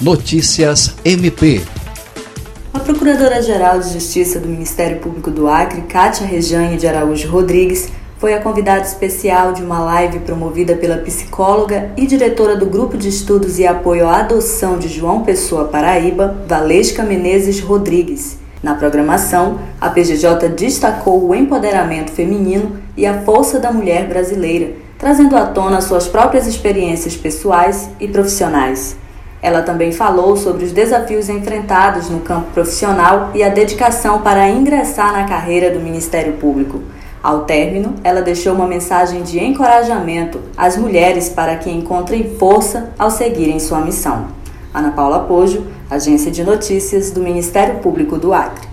Notícias MP. A Procuradora-Geral de Justiça do Ministério Público do Acre, Cátia Rejane de Araújo Rodrigues, foi a convidada especial de uma live promovida pela psicóloga e diretora do Grupo de Estudos e Apoio à Adoção de João Pessoa Paraíba, Valesca Menezes Rodrigues. Na programação, a PGJ destacou o empoderamento feminino e a força da mulher brasileira, trazendo à tona suas próprias experiências pessoais e profissionais. Ela também falou sobre os desafios enfrentados no campo profissional e a dedicação para ingressar na carreira do Ministério Público. Ao término, ela deixou uma mensagem de encorajamento às mulheres para que encontrem força ao seguirem sua missão. Ana Paula Pojo, Agência de Notícias do Ministério Público do Acre.